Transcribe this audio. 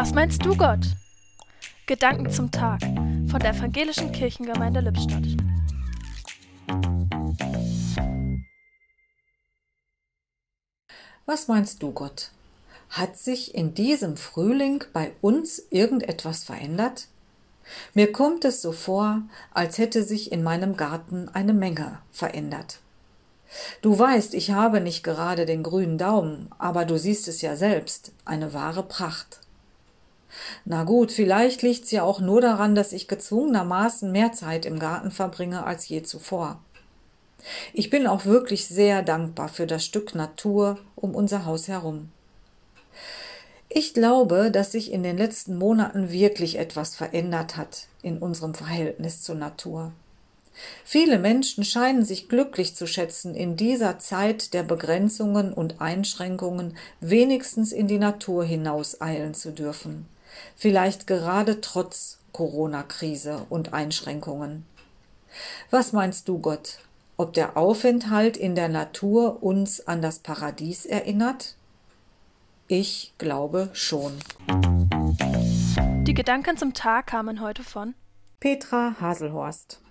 Was meinst du, Gott? Gedanken zum Tag von der Evangelischen Kirchengemeinde Lippstadt. Was meinst du, Gott? Hat sich in diesem Frühling bei uns irgendetwas verändert? Mir kommt es so vor, als hätte sich in meinem Garten eine Menge verändert. Du weißt, ich habe nicht gerade den grünen Daumen, aber du siehst es ja selbst, eine wahre Pracht. Na gut, vielleicht liegt's ja auch nur daran, dass ich gezwungenermaßen mehr Zeit im Garten verbringe als je zuvor. Ich bin auch wirklich sehr dankbar für das Stück Natur um unser Haus herum. Ich glaube, dass sich in den letzten Monaten wirklich etwas verändert hat in unserem Verhältnis zur Natur. Viele Menschen scheinen sich glücklich zu schätzen, in dieser Zeit der Begrenzungen und Einschränkungen wenigstens in die Natur hinauseilen zu dürfen. Vielleicht gerade trotz Corona-Krise und Einschränkungen. Was meinst du, Gott? Ob der Aufenthalt in der Natur uns an das Paradies erinnert? Ich glaube schon. Die Gedanken zum Tag kamen heute von Petra Haselhorst